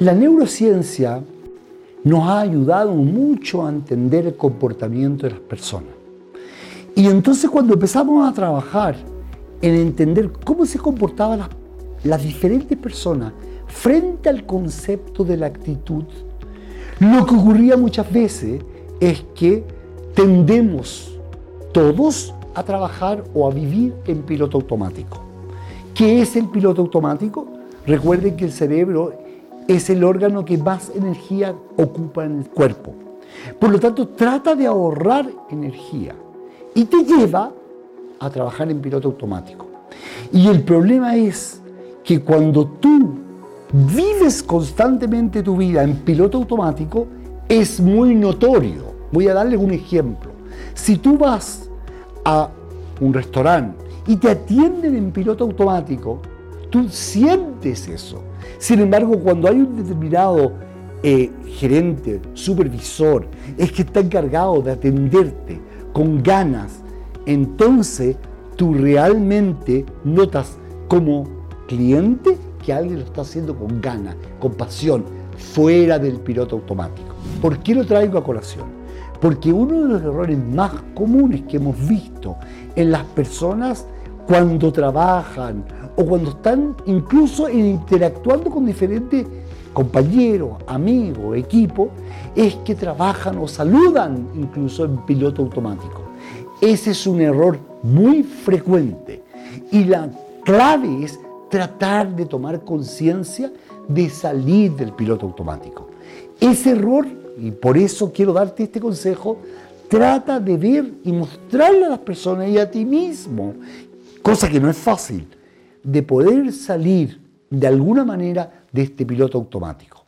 La neurociencia nos ha ayudado mucho a entender el comportamiento de las personas. Y entonces cuando empezamos a trabajar en entender cómo se comportaban las, las diferentes personas frente al concepto de la actitud, lo que ocurría muchas veces es que tendemos todos a trabajar o a vivir en piloto automático. ¿Qué es el piloto automático? Recuerden que el cerebro es el órgano que más energía ocupa en el cuerpo. Por lo tanto, trata de ahorrar energía y te lleva a trabajar en piloto automático. Y el problema es que cuando tú vives constantemente tu vida en piloto automático, es muy notorio. Voy a darles un ejemplo. Si tú vas a un restaurante y te atienden en piloto automático, tú sientes eso. Sin embargo, cuando hay un determinado eh, gerente, supervisor, es que está encargado de atenderte con ganas, entonces tú realmente notas como cliente que alguien lo está haciendo con ganas, con pasión, fuera del piloto automático. ¿Por qué lo traigo a colación? Porque uno de los errores más comunes que hemos visto en las personas cuando trabajan o cuando están incluso interactuando con diferentes compañeros, amigos, equipos, es que trabajan o saludan incluso en piloto automático. Ese es un error muy frecuente y la clave es tratar de tomar conciencia de salir del piloto automático. Ese error, y por eso quiero darte este consejo, trata de ver y mostrarle a las personas y a ti mismo, cosa que no es fácil, de poder salir de alguna manera de este piloto automático.